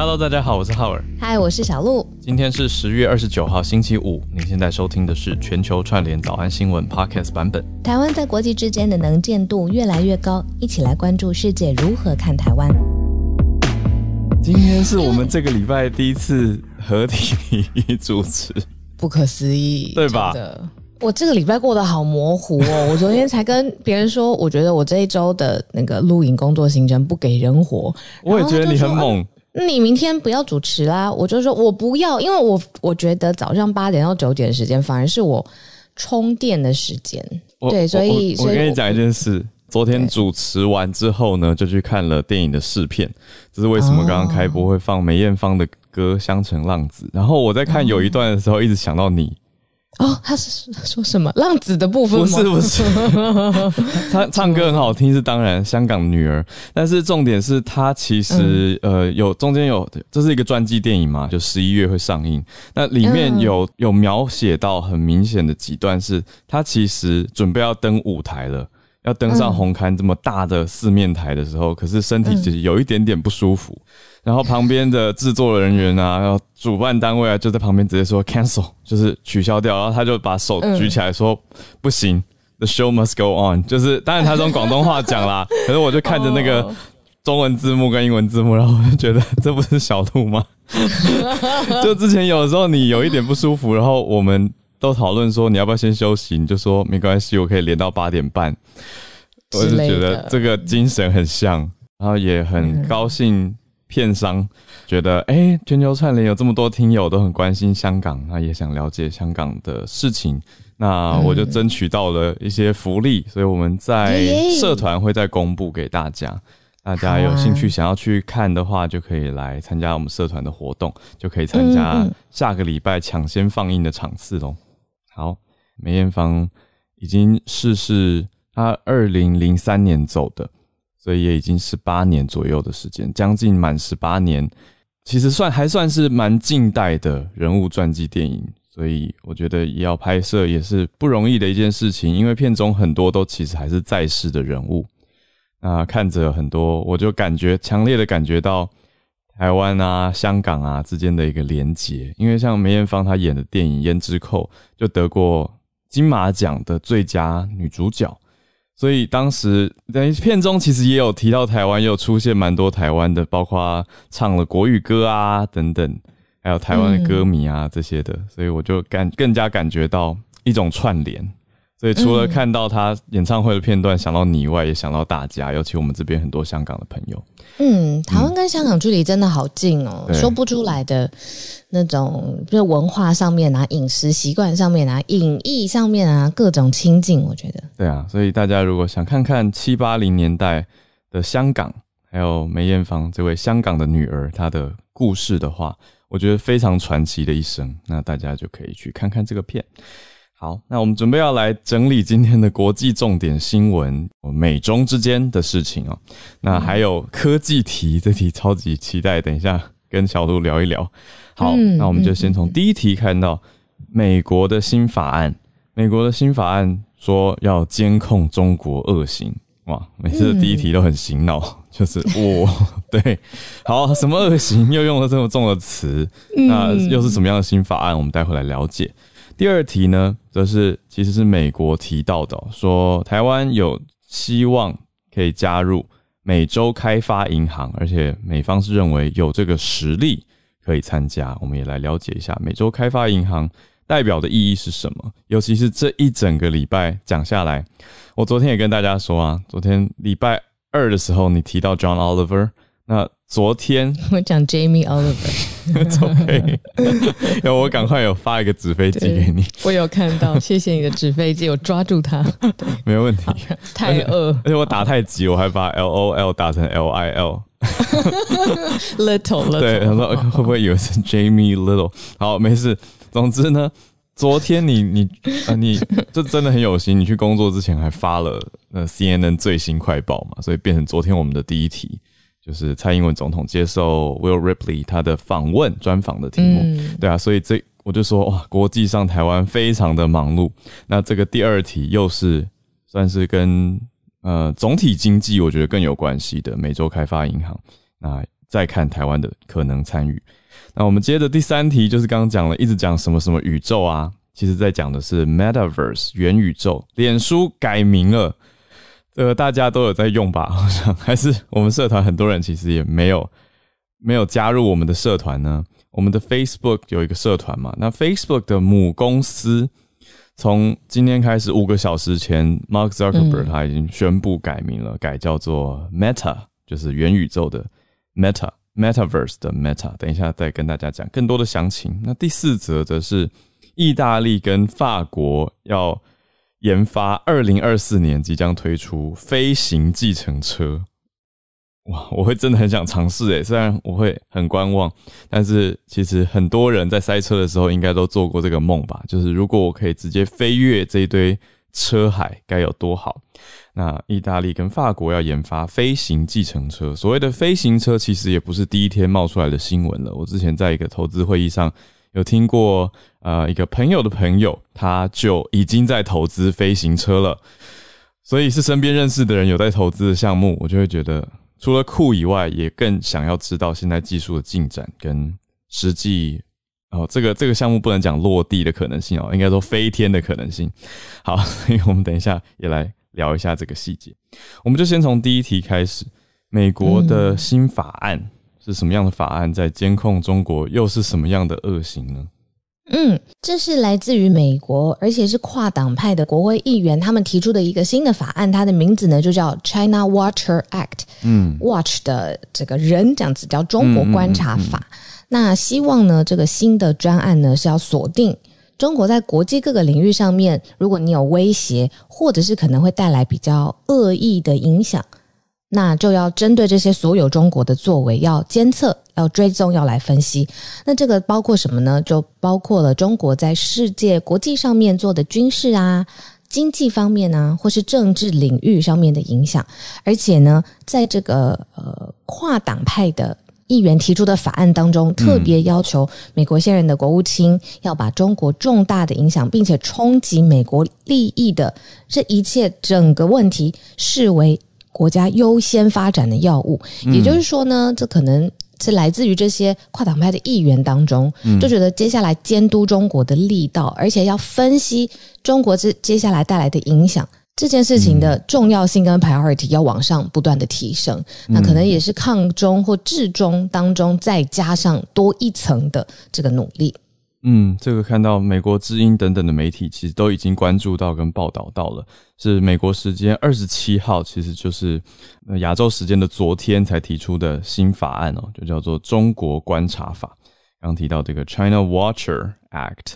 Hello，大家好，我是浩尔。嗨，我是小鹿。今天是十月二十九号，星期五。您现在收听的是全球串联早安新闻 Podcast 版本。台湾在国际之间的能见度越来越高，一起来关注世界如何看台湾。今天是我们这个礼拜第一次合体主持，不可思议，对吧？我这个礼拜过得好模糊哦。我昨天才跟别人说，我觉得我这一周的那个录影工作行程不给人活。我也觉得你很猛。你明天不要主持啦！我就说我不要，因为我我觉得早上八点到九点的时间反而是我充电的时间。对，所以我，跟你讲一件事，昨天主持完之后呢，就去看了电影的试片。这是为什么刚刚开播会放梅艳芳的歌《香城浪子》，然后我在看有一段的时候，一直想到你。哦，他是说什么浪子的部分吗？不是不是，他唱歌很好听是当然，香港女儿。但是重点是他其实、嗯、呃有中间有这是一个传记电影嘛，就十一月会上映。那里面有有描写到很明显的几段，是他其实准备要登舞台了，要登上红磡这么大的四面台的时候，可是身体其实有一点点不舒服。然后旁边的制作人员啊，然后主办单位啊，就在旁边直接说 cancel，就是取消掉。然后他就把手举起来说：“嗯、不行，the show must go on。”就是当然他是用广东话讲啦，可是我就看着那个中文字幕跟英文字幕，然后我就觉得这不是小兔吗？就之前有的时候你有一点不舒服，然后我们都讨论说你要不要先休息，你就说没关系，我可以连到八点半。我就觉得这个精神很像，然后也很高兴。片商觉得，哎、欸，全球串联有这么多听友都很关心香港，那也想了解香港的事情，那我就争取到了一些福利，所以我们在社团会再公布给大家，大家有兴趣想要去看的话，就可以来参加我们社团的活动，就可以参加下个礼拜抢先放映的场次喽。好，梅艳芳已经逝世，她二零零三年走的。所以也已经十八年左右的时间，将近满十八年，其实算还算是蛮近代的人物传记电影。所以我觉得要拍摄也是不容易的一件事情，因为片中很多都其实还是在世的人物。那看着很多，我就感觉强烈的感觉到台湾啊、香港啊之间的一个连结。因为像梅艳芳她演的电影《胭脂扣》就得过金马奖的最佳女主角。所以当时在片中其实也有提到台湾，也有出现蛮多台湾的，包括唱了国语歌啊等等，还有台湾的歌迷啊这些的，所以我就感更加感觉到一种串联。所以除了看到他演唱会的片段，想到你以外，也想到大家，尤其我们这边很多香港的朋友。嗯，台湾跟香港距离真的好近哦，嗯、说不出来的那种，就是文化上面啊、饮食习惯上面啊、影艺上面啊，各种亲近，我觉得。对啊，所以大家如果想看看七八零年代的香港，还有梅艳芳这位香港的女儿她的故事的话，我觉得非常传奇的一生，那大家就可以去看看这个片。好，那我们准备要来整理今天的国际重点新闻，美中之间的事情哦。那还有科技题，这题超级期待，等一下跟小鹿聊一聊。好，那我们就先从第一题看到美国的新法案。美国的新法案说要监控中国恶行，哇，每次的第一题都很醒脑，就是哇，对，好，什么恶行又用了这么重的词？那又是什么样的新法案？我们待会来了解。第二题呢，则是其实是美国提到的，说台湾有希望可以加入美洲开发银行，而且美方是认为有这个实力可以参加。我们也来了解一下美洲开发银行代表的意义是什么，尤其是这一整个礼拜讲下来，我昨天也跟大家说啊，昨天礼拜二的时候你提到 John Oliver，那。昨天 我讲 Jamie Oliver，OK，要我赶快有发一个纸飞机给你，我有看到，谢谢你的纸飞机，我抓住它，对，没有问题。太饿，而且我打太急，我还把 L O L 打成 L I L，Little，对，他说会不会以为是 Jamie Little？好，没事。总之呢，昨天你你啊你这真的很有心，你去工作之前还发了那 CNN 最新快报嘛，所以变成昨天我们的第一题。就是蔡英文总统接受 Will Ripley 他的访问专访的题目，嗯、对啊，所以这我就说哇，国际上台湾非常的忙碌。那这个第二题又是算是跟呃总体经济我觉得更有关系的美洲开发银行。那再看台湾的可能参与。那我们接着第三题，就是刚刚讲了，一直讲什么什么宇宙啊，其实在讲的是 Metaverse 元宇宙。脸书改名了，这个大家都有在用吧？好像还是我们社团很多人其实也没有没有加入我们的社团呢。我们的 Facebook 有一个社团嘛，那 Facebook 的母公司从今天开始五个小时前，Mark Zuckerberg 他已经宣布改名了，改叫做 Meta，就是元宇宙的 Meta。Metaverse 的 Meta，等一下再跟大家讲更多的详情。那第四则则是意大利跟法国要研发，二零二四年即将推出飞行计程车。哇，我会真的很想尝试诶，虽然我会很观望，但是其实很多人在塞车的时候应该都做过这个梦吧？就是如果我可以直接飞越这一堆车海，该有多好。那意大利跟法国要研发飞行计程车，所谓的飞行车其实也不是第一天冒出来的新闻了。我之前在一个投资会议上有听过，呃，一个朋友的朋友他就已经在投资飞行车了，所以是身边认识的人有在投资的项目，我就会觉得除了酷以外，也更想要知道现在技术的进展跟实际哦，这个这个项目不能讲落地的可能性哦，应该说飞天的可能性。好，所以我们等一下也来。聊一下这个细节，我们就先从第一题开始。美国的新法案是什么样的法案？在监控中国又是什么样的恶行呢？嗯，这是来自于美国，而且是跨党派的国会议员他们提出的一个新的法案，它的名字呢就叫 China Watcher Act。嗯，Watch 的这个人这样子叫中国观察法。嗯嗯嗯嗯。那希望呢，这个新的专案呢是要锁定。中国在国际各个领域上面，如果你有威胁，或者是可能会带来比较恶意的影响，那就要针对这些所有中国的作为，要监测、要追踪、要来分析。那这个包括什么呢？就包括了中国在世界国际上面做的军事啊、经济方面啊，或是政治领域上面的影响。而且呢，在这个呃跨党派的。议员提出的法案当中，特别要求美国现任的国务卿要把中国重大的影响并且冲击美国利益的这一切整个问题视为国家优先发展的要务。也就是说呢，这可能是来自于这些跨党派的议员当中，就觉得接下来监督中国的力道，而且要分析中国这接下来带来的影响。这件事情的重要性跟 priority 要往上不断的提升，嗯，那可能也是抗中或治中当中再加上多一层的这个努力。嗯，这个看到美国之音等等的媒体其实都已经关注到跟报道到了，是美国时间二十七号，其实就是亚洲时间的昨天才提出的新法案哦，就叫做中国观察法。刚提到这个 China Watcher Act，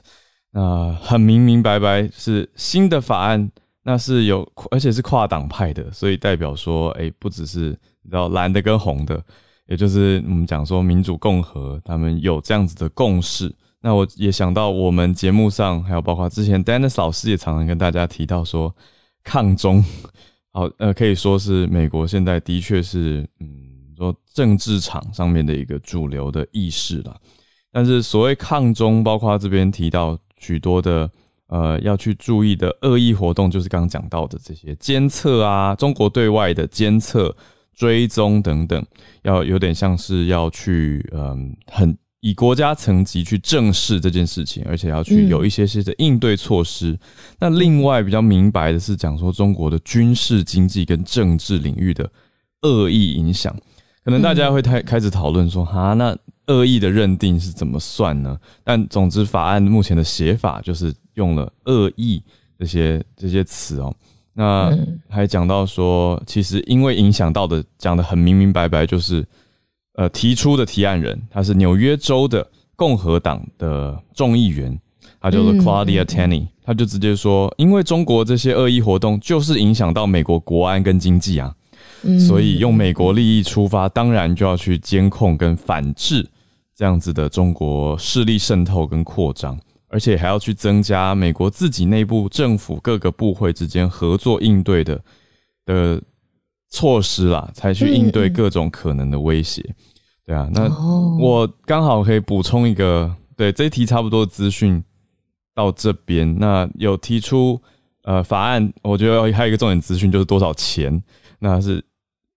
那很明明白白是新的法案。那是有，而且是跨党派的，所以代表说，哎、不只是你知道蓝的跟红的，也就是我们讲说民主共和，他们有这样子的共识。那我也想到我们节目上，还有包括之前 Dennis 老师也常常跟大家提到说，抗中，好，呃，可以说是美国现在的确是，嗯，说政治场上面的一个主流的意识了。但是所谓抗中，包括这边提到许多的。呃，要去注意的恶意活动，就是刚刚讲到的这些监测啊，中国对外的监测、追踪等等，要有点像是要去，嗯，很以国家层级去正视这件事情，而且要去有一些些的应对措施。嗯。那另外比较明白的是，讲说中国的军事、经济跟政治领域的恶意影响，可能大家会开开始讨论说，哈，那恶意的认定是怎么算呢？但总之，法案目前的写法就是。用了恶意这些这些词哦，那还讲到说，其实因为影响到的讲得很明明白白，就是呃提出的提案人他是纽约州的共和党的众议员，他叫做 Claudia Tenney，他就直接说，因为中国这些恶意活动就是影响到美国国安跟经济啊，所以用美国利益出发，当然就要去监控跟反制这样子的中国势力渗透跟扩张。而且还要去增加美国自己内部政府各个部会之间合作应对的的措施啦，才去应对各种可能的威胁。对啊，那我刚好可以补充一个，对，这一题差不多资讯到这边。那有提出呃法案，我觉得还有一个重点资讯就是多少钱，那是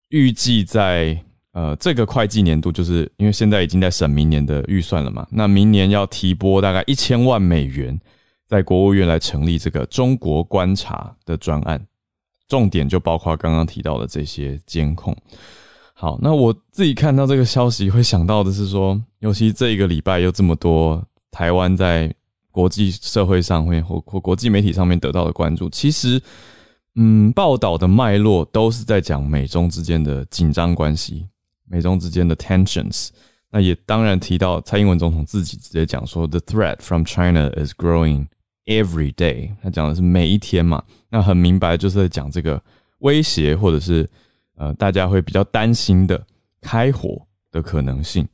预计在呃，这个会计年度就是因为现在已经在审明年的预算了嘛，那明年要提拨大概一千万美元，在国务院来成立这个中国观察的专案，重点就包括刚刚提到的这些监控。好，那我自己看到这个消息会想到的是说，尤其这一个礼拜有这么多台湾在国际社会上会或或国际媒体上面得到的关注，其实。嗯，报道的脉络都是在讲美中之间的紧张关系，美中之间的 tensions。那也当然提到蔡英文总统自己直接讲说，the threat from China is growing every day。他讲的是每一天嘛，那很明白就是在讲这个威胁或者是呃大家会比较担心的开火的可能性。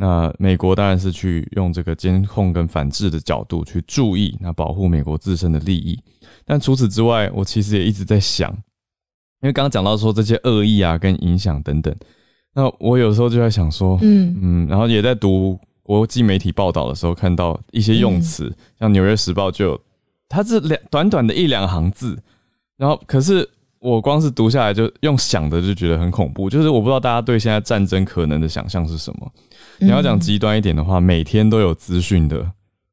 那美国当然是去用这个监控跟反制的角度去注意，那保护美国自身的利益。但除此之外，我其实也一直在想，因为刚刚讲到说这些恶意啊跟影响等等，那我有时候就在想说，嗯嗯，然后也在读国际媒体报道的时候，看到一些用词，嗯、像《纽约时报》就有，它是两短短的一两行字，然后可是。我光是读下来就用想的就觉得很恐怖，就是我不知道大家对现在战争可能的想象是什么。你要讲极端一点的话，每天都有资讯的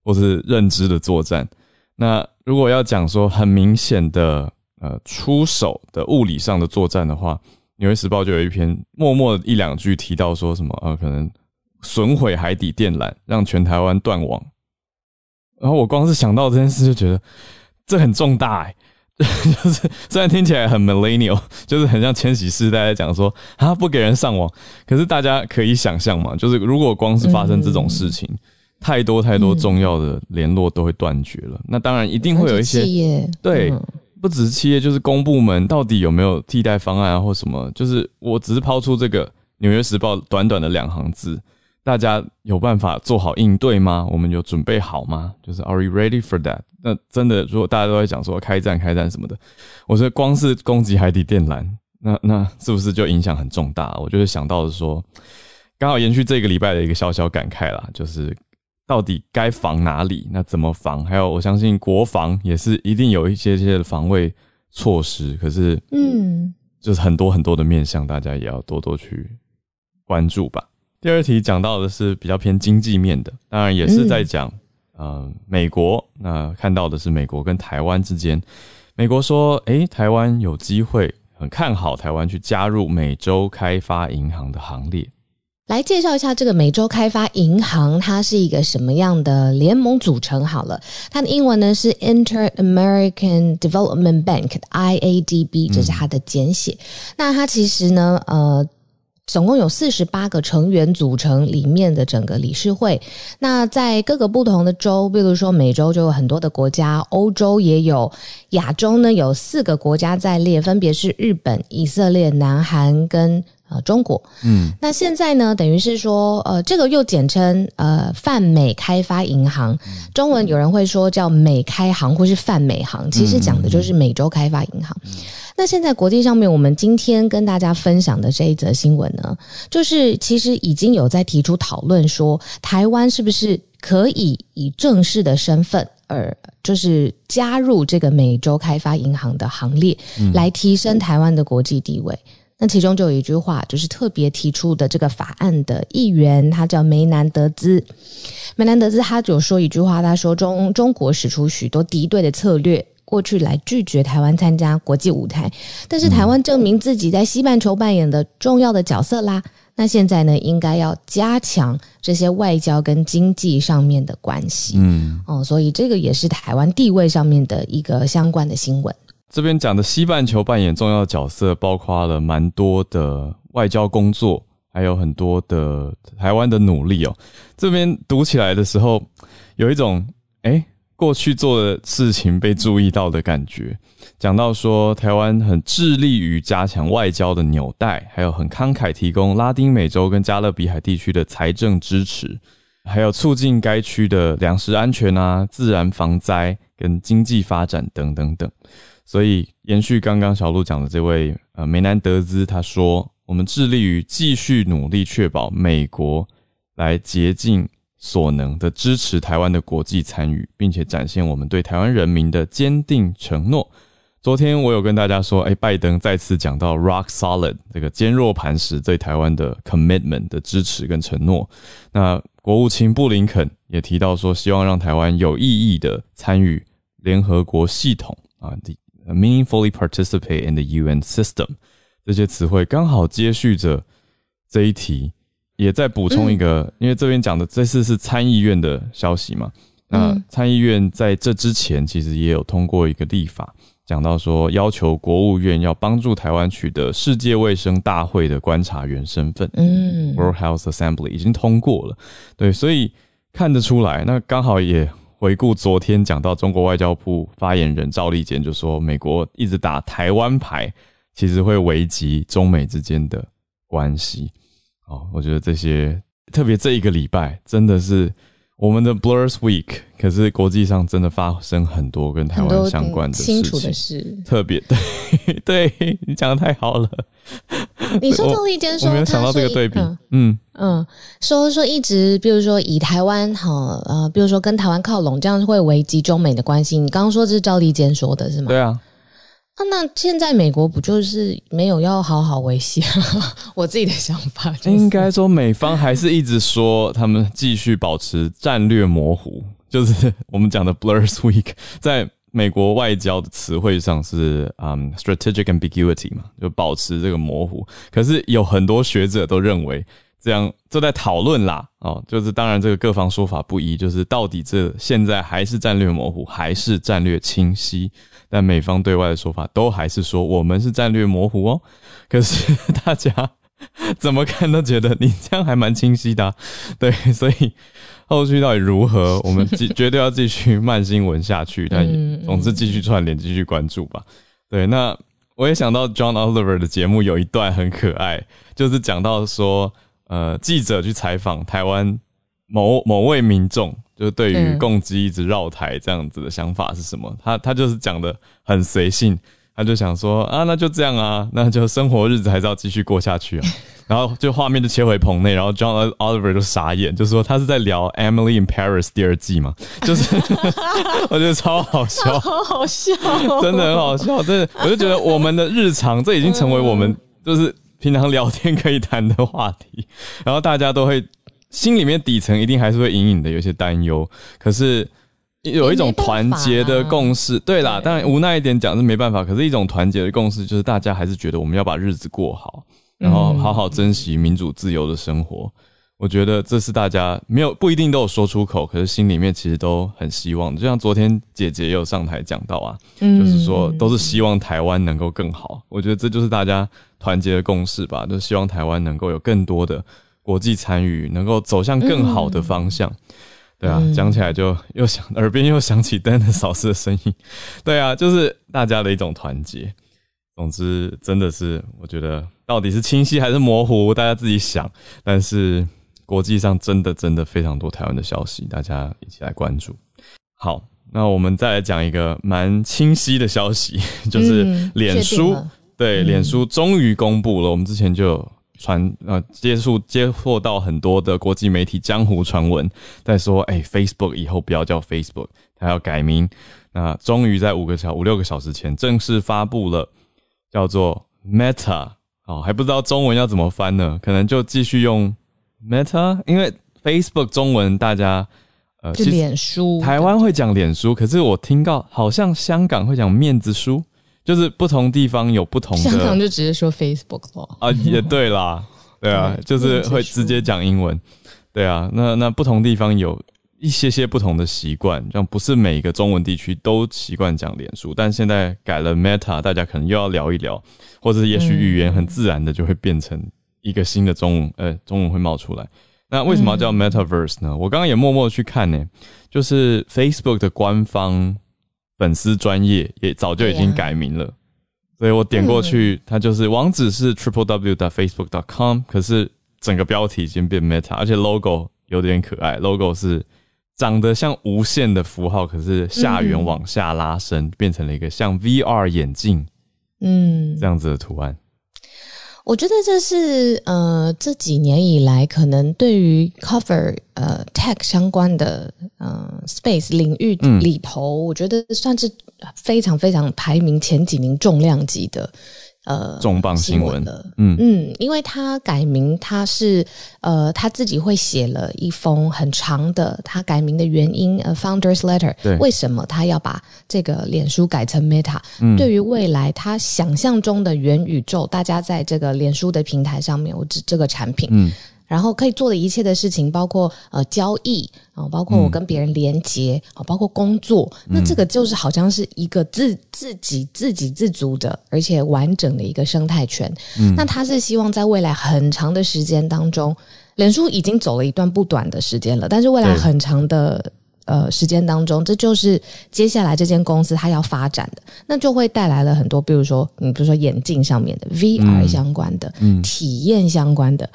或是认知的作战。那如果要讲说很明显的呃出手的物理上的作战的话，《纽约时报》就有一篇默默一两句提到说什么呃可能损毁海底电缆，让全台湾断网。然后我光是想到这件事就觉得这很重大哎、欸。就是虽然听起来很 millennial，就是很像千禧世代在讲说啊不给人上网，可是大家可以想象嘛，就是如果光是发生这种事情，嗯、太多太多重要的联络都会断绝了。嗯、那当然一定会有一些企业，对，嗯、不只是企业，就是公部门到底有没有替代方案啊或什么？就是我只是抛出这个《纽约时报》短短的两行字。大家有办法做好应对吗？我们有准备好吗？就是 Are we ready for that？那真的，如果大家都在讲说开战、开战什么的，我觉得光是攻击海底电缆，那那是不是就影响很重大？我就是想到的说，刚好延续这个礼拜的一个小小感慨啦，就是到底该防哪里？那怎么防？还有，我相信国防也是一定有一些些的防卫措施，可是，嗯，就是很多很多的面向，大家也要多多去关注吧。第二题讲到的是比较偏经济面的，当然也是在讲，嗯、呃，美国。那看到的是美国跟台湾之间，美国说，诶、欸，台湾有机会，很看好台湾去加入美洲开发银行的行列。来介绍一下这个美洲开发银行，它是一个什么样的联盟组成？好了，它的英文呢是 Inter-American Development Bank（IADB），这是它的简写。嗯、那它其实呢，呃。总共有四十八个成员组成里面的整个理事会。那在各个不同的州，比如说美洲就有很多的国家，欧洲也有，亚洲呢有四个国家在列，分别是日本、以色列、南韩跟呃中国。嗯，那现在呢，等于是说，呃，这个又简称呃泛美开发银行，中文有人会说叫美开行或是泛美行，其实讲的就是美洲开发银行。那现在国际上面，我们今天跟大家分享的这一则新闻呢，就是其实已经有在提出讨论说，台湾是不是可以以正式的身份，而就是加入这个美洲开发银行的行列，来提升台湾的国际地位。嗯、那其中就有一句话，就是特别提出的这个法案的议员，他叫梅南德兹。梅南德兹他就说一句话，他说中中国使出许多敌对的策略。过去来拒绝台湾参加国际舞台，但是台湾证明自己在西半球扮演的重要的角色啦。那现在呢，应该要加强这些外交跟经济上面的关系。嗯，哦，所以这个也是台湾地位上面的一个相关的新闻。这边讲的西半球扮演重要角色，包括了蛮多的外交工作，还有很多的台湾的努力哦。这边读起来的时候，有一种诶过去做的事情被注意到的感觉，讲到说台湾很致力于加强外交的纽带，还有很慷慨提供拉丁美洲跟加勒比海地区的财政支持，还有促进该区的粮食安全啊、自然防灾跟经济发展等等等。所以延续刚刚小鹿讲的这位呃梅南德兹他说，我们致力于继续努力确保美国来竭尽所能的支持台湾的国际参与，并且展现我们对台湾人民的坚定承诺，昨天我有跟大家说，哎，拜登再次讲到 rock solid 这个坚若磐石对台湾的 commitment 的支持跟承诺。那国务卿布林肯也提到说，希望让台湾有意义的参与联合国系统啊，meaningfully participate in the UN system。这些词汇刚好接续着这一题，也再补充一个，嗯、因为这边讲的这次是参议院的消息嘛。那参议院在这之前其实也有通过一个立法。讲到说，要求国务院要帮助台湾取得世界卫生大会的观察员身份，嗯，World Health Assembly 已经通过了，对，所以看得出来，那刚好也回顾昨天讲到中国外交部发言人赵立坚就说，美国一直打台湾牌，其实会危及中美之间的关系。哦，我觉得这些特别这一个礼拜真的是。我们的 Blurs Week，可是国际上真的发生很多跟台湾相关的事情，清楚的事，特别 对，对你讲的太好了。你说赵立坚说，我没有想到这个对比，嗯嗯，嗯，说说一直，比如说以台湾好，呃，比如说跟台湾靠拢，这样会危及中美的关系。你刚刚说这是赵立坚说的是吗？对啊。啊，那现在美国不就是没有要好好维系？我自己的想法，就是，应该说美方还是一直说他们继续保持战略模糊，就是我们讲的 Blurs Week，在美国外交的词汇上是嗯 strategic ambiguity 嘛，就保持这个模糊。可是有很多学者都认为。这样就在讨论啦，哦，就是当然这个各方说法不一，就是到底这现在还是战略模糊，还是战略清晰？但美方对外的说法都还是说我们是战略模糊哦。可是大家 怎么看都觉得你这样还蛮清晰的啊，对，所以后续到底如何，我们继 绝对要继续慢新闻下去。但总之继续串联，继续关注吧。对，那我也想到 John Oliver 的节目有一段很可爱，就是讲到说。呃，记者去采访台湾某某位民众，就是对于共机一直绕台这样子的想法是什么？他他就是讲的很随性，他就想说啊，那就这样啊，那就生活日子还是要继续过下去啊。然后就画面就切回棚内，然后 John Oliver 就傻眼，就说他是在聊《Emily in Paris》第二季嘛，就是 我觉得超好笑，好好笑哦，真的很好笑，真的，我就觉得我们的日常这已经成为我们就是。平常聊天可以谈的话题，然后大家都会心里面底层一定还是会隐隐的有些担忧，可是有一种团结的共识。对啦，当然无奈一点讲是没办法，可是一种团结的共识就是大家还是觉得我们要把日子过好，然后好好珍惜民主自由的生活。我觉得这是大家没有不一定都有说出口，可是心里面其实都很希望。就像昨天姐姐也有上台讲到啊，就是说都是希望台湾能够更好。我觉得这就是大家团结的共识吧，就是希望台湾能够有更多的国际参与，能够走向更好的方向。对啊，讲起来就又想耳边又响起 Dennis 老师的声音。对啊，就是大家的一种团结。总之，真的是我觉得到底是清晰还是模糊，大家自己想。但是。国际上真的真的非常多台湾的消息，大家一起来关注。好，那我们再来讲一个蛮清晰的消息，就是脸书，嗯、对，脸书终于公布了。我们之前就传呃接触接获到很多的国际媒体江湖传闻，在说，哎、欸，Facebook 以后不要叫 Facebook，它要改名。那终于在五个小五六个小时前正式发布了，叫做 Meta。哦，还不知道中文要怎么翻呢？可能就继续用。Meta，因为 Facebook 中文大家呃，就脸书，台湾会讲脸书，可是我听到好像香港会讲面子书，就是不同地方有不同的。香港就直接说 Facebook 咯。啊，也对啦，对啊，就是会直接讲英文，对啊，那那不同地方有一些些不同的习惯，像不是每个中文地区都习惯讲脸书，但现在改了 Meta，大家可能又要聊一聊，或者也许语言很自然的就会变成。一个新的中文，呃，中文会冒出来。那为什么要叫 Metaverse 呢？嗯、我刚刚也默默去看呢，就是 Facebook 的官方粉丝专业也早就已经改名了，所以我点过去，它就是网址是 triple w dot facebook dot com，可是整个标题已经变 Meta，而且 logo 有点可爱，logo 是长得像无限的符号，可是下缘往下拉伸，变成了一个像 VR 眼镜，嗯，这样子的图案。我觉得这是呃这几年以来可能对于 cover 呃 tech 相关的呃 space 领域里头，嗯、我觉得算是非常非常排名前几名重量级的。呃，重磅新闻。的，嗯。嗯，因为他改名，他是呃他自己会写了一封很长的他改名的原因，呃，Founders Letter，对，为什么他要把这个脸书改成 Meta？嗯，对于未来他想象中的元宇宙，大家在这个脸书的平台上面，我指这个产品，嗯。然后可以做的一切的事情，包括呃交易啊，包括我跟别人连接啊，包括工作，那这个就是好像是一个自自己自给自足的，而且完整的一个生态圈。嗯，那他是希望在未来很长的时间当中，脸书已经走了一段不短的时间了，但是未来很长的。呃，时间当中，这就是接下来这间公司它要发展的，那就会带来了很多，比如说，你比如说眼镜上面的 VR 相关的、嗯、体验相关的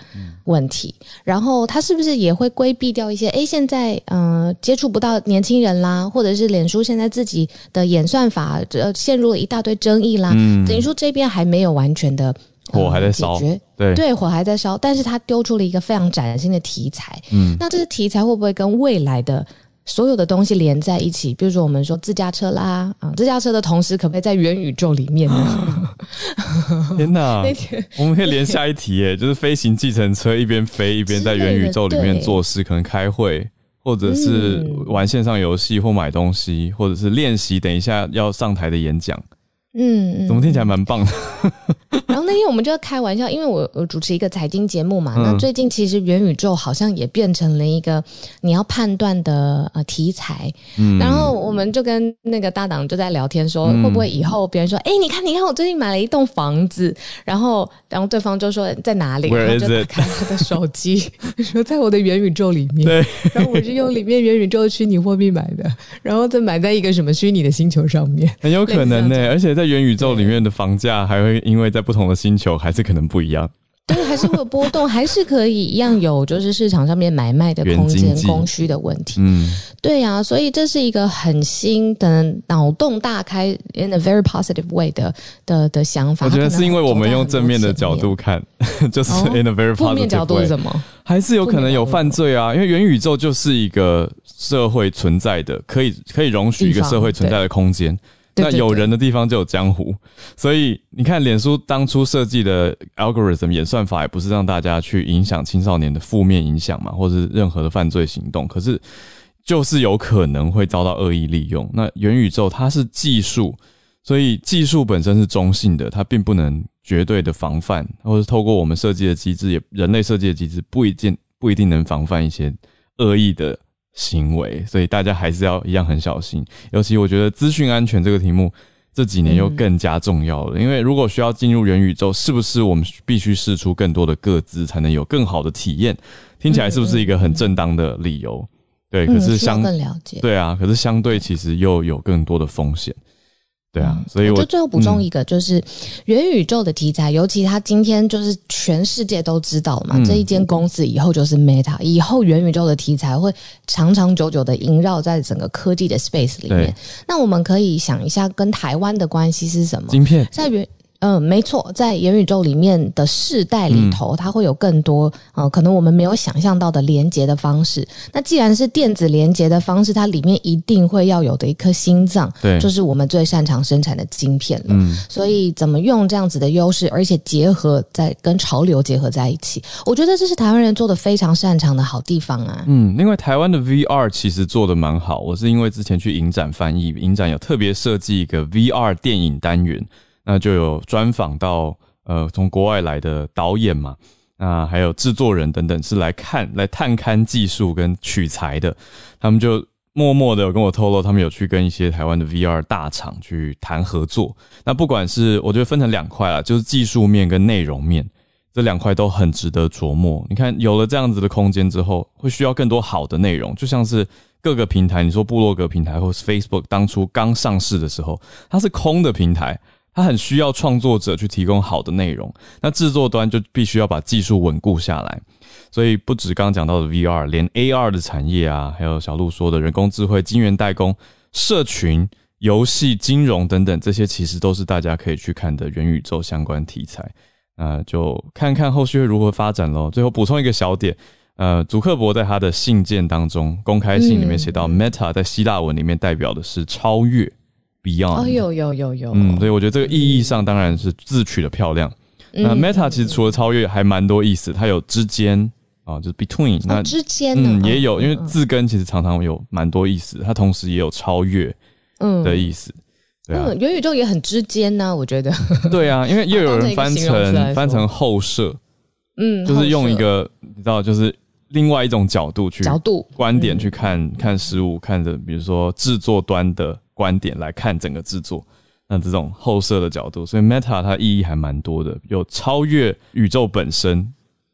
问题，嗯、然后它是不是也会规避掉一些？诶，现在呃接触不到年轻人啦，或者是脸书现在自己的演算法呃陷入了一大堆争议啦，嗯、等于说这边还没有完全的、呃、火还在烧，对。对，火还在烧，但是它丢出了一个非常崭新的题材，嗯，那这个题材会不会跟未来的？所有的东西连在一起，比如说我们说自驾车啦，啊，自驾车的同时可不可以在元宇宙里面呢？天哪！那天 我们可以连下一题耶，就是飞行计程车一边飞一边在元宇宙里面做事，可能开会，或者是玩线上游戏或买东西，或者是练习等一下要上台的演讲。嗯，怎么听起来蛮棒的？然后那天我们就在开玩笑，因为我我主持一个财经节目嘛。嗯、那最近其实元宇宙好像也变成了一个你要判断的呃题材。嗯，然后我们就跟那个搭档就在聊天说，嗯、会不会以后别人说，哎、欸，你看，你看，我最近买了一栋房子，然后然后对方就说在哪里？然后就打开他的手机，说在我的元宇宙里面。对，然后我是用里面元宇宙虚拟货币买的，然后再买在一个什么虚拟的星球上面，很有可能呢、欸，而且。在元宇宙里面的房价还会因为在不同的星球，还是可能不一样。对，还是会有波动，还是可以一样有，就是市场上面买卖的空间、供需的问题。嗯，对呀、啊，所以这是一个很新的脑洞大开，in a very positive way 的的的想法。我觉得是因为我们用正面的角度看，就是 in a very positive way。负面角度是什么？还是有可能有犯罪啊？因为元宇宙就是一个社会存在的，可以可以容许一个社会存在的空间。那有人的地方就有江湖，所以你看，脸书当初设计的 algorithm 演算法也不是让大家去影响青少年的负面影响嘛，或是任何的犯罪行动，可是就是有可能会遭到恶意利用。那元宇宙它是技术，所以技术本身是中性的，它并不能绝对的防范，或是透过我们设计的机制，也人类设计的机制不一定不一定能防范一些恶意的。行为，所以大家还是要一样很小心。尤其我觉得资讯安全这个题目这几年又更加重要了。嗯、因为如果需要进入元宇宙，是不是我们必须试出更多的各自才能有更好的体验？听起来是不是一个很正当的理由？对，可是相更了解，对啊，可是相对其实又有更多的风险。对啊，所以我，就最后补充一个，就是元宇宙的题材，嗯、尤其他今天就是全世界都知道嘛，嗯、这一间公司以后就是 Meta，以后元宇宙的题材会长长久久的萦绕在整个科技的 space 里面。那我们可以想一下，跟台湾的关系是什么？晶片在元。嗯，没错，在元宇宙里面的世代里头，嗯、它会有更多呃，可能我们没有想象到的连接的方式。那既然是电子连接的方式，它里面一定会要有的一颗心脏，对，就是我们最擅长生产的晶片了。嗯，所以怎么用这样子的优势，而且结合在跟潮流结合在一起，我觉得这是台湾人做的非常擅长的好地方啊。嗯，另外台湾的 VR 其实做的蛮好，我是因为之前去影展翻译，影展有特别设计一个 VR 电影单元。那就有专访到呃，从国外来的导演嘛，那还有制作人等等，是来看来探勘技术跟取材的。他们就默默的有跟我透露，他们有去跟一些台湾的 VR 大厂去谈合作。那不管是我觉得分成两块啦，就是技术面跟内容面这两块都很值得琢磨。你看有了这样子的空间之后，会需要更多好的内容，就像是各个平台，你说部落格平台或是 Facebook 当初刚上市的时候，它是空的平台。它很需要创作者去提供好的内容，那制作端就必须要把技术稳固下来。所以不止刚刚讲到的 VR，连 AR 的产业啊，还有小鹿说的人工智慧、晶圆代工、社群、游戏、金融等等，这些其实都是大家可以去看的元宇宙相关题材。呃，就看看后续会如何发展喽。最后补充一个小点，呃，祖克伯在他的信件当中，公开信里面写到，Meta 在希腊文里面代表的是超越，Beyond。哦，有有有有。嗯，所以我觉得这个意义上当然是字取的漂亮。嗯、那 Meta 其实除了超越，还蛮多意思，它有之间。啊，就是 between，哦、那之间嗯也有，因为字根其实常常有蛮多意思，它同时也有超越嗯的意思，嗯、对啊，元宇宙也很之间呢，我觉得。对啊，因为 又有人翻成翻成后设，嗯，就是用一个你知道，就是另外一种角度去角度观点去看、嗯、看事物，看着比如说制作端的观点来看整个制作，那这种后设的角度，所以 Meta 它意义还蛮多的，有超越宇宙本身。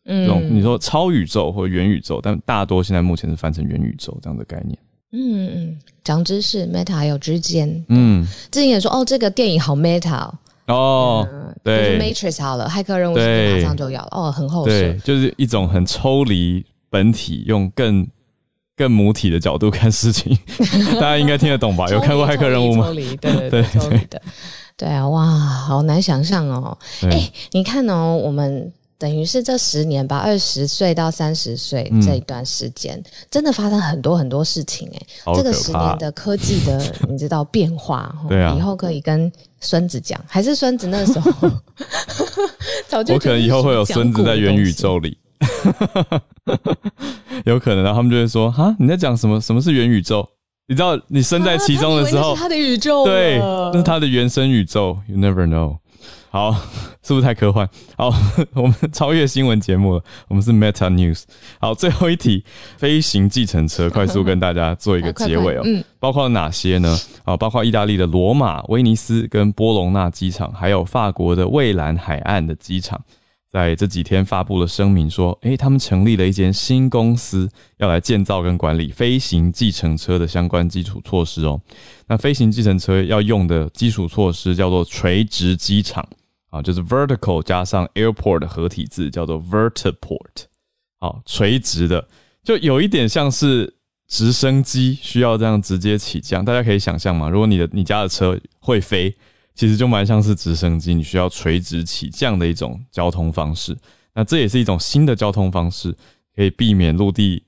嗯，你说超宇宙或元宇宙，但大多现在目前是翻成元宇宙这样的概念。嗯嗯，长知识，Meta 还有之间。嗯，之前也说哦，这个电影好 Meta 哦，嗯、对，Matrix 好了，骇客任务马上就要了哦，很后设，对，就是一种很抽离本体，用更更母体的角度看事情，大家应该听得懂吧？有看过骇客任务吗？对对对，的，对啊，哇，好难想象哦。哎、欸，你看哦，我们。等于是这十年吧，二十岁到三十岁这一段时间，嗯、真的发生很多很多事情哎、欸。这个十年的科技的，你知道变化？对啊。以后可以跟孙子讲，还是孙子那时候？早就。我可能以后会有孙子在元宇宙里。有可能，然后他们就会说：“哈，你在讲什么？什么是元宇宙？你知道，你身在其中的时候，啊、他，他的宇宙，对，那是他的原生宇宙。You never know。”好，是不是太科幻？好，我们超越新闻节目了。我们是 Meta News。好，最后一题，飞行计程车，快速跟大家做一个结尾哦。嗯，包括哪些呢？啊，包括意大利的罗马、威尼斯跟波隆纳机场，还有法国的蔚蓝海岸的机场，在这几天发布了声明，说，诶，他们成立了一间新公司，要来建造跟管理飞行计程车的相关基础措施哦。那飞行计程车要用的基础措施叫做垂直机场。啊，就是 vertical 加上 airport 的合体字叫做 vertiport，好，垂直的，就有一点像是直升机需要这样直接起降，大家可以想象吗？如果你的你家的车会飞，其实就蛮像是直升机，你需要垂直起降的一种交通方式。那这也是一种新的交通方式，可以避免陆地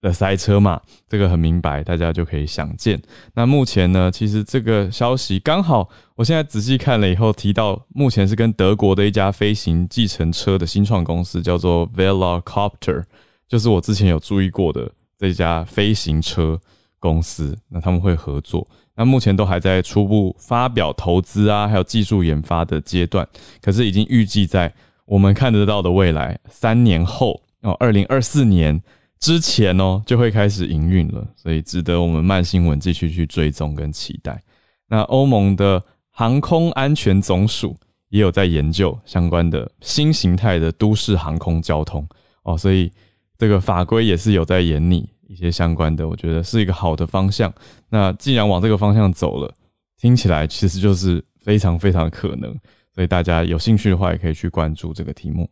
的塞车嘛，这个很明白，大家就可以想见。那目前呢，其实这个消息刚好，我现在仔细看了以后，提到目前是跟德国的一家飞行计程车的新创公司，叫做 Velocopter，就是我之前有注意过的这家飞行车公司。那他们会合作，那目前都还在初步发表投资啊，还有技术研发的阶段，可是已经预计在我们看得到的未来三年后哦，二零二四年。之前哦就会开始营运了，所以值得我们慢新闻继续去追踪跟期待。那欧盟的航空安全总署也有在研究相关的新形态的都市航空交通哦，所以这个法规也是有在研拟一些相关的，我觉得是一个好的方向。那既然往这个方向走了，听起来其实就是非常非常可能，所以大家有兴趣的话也可以去关注这个题目。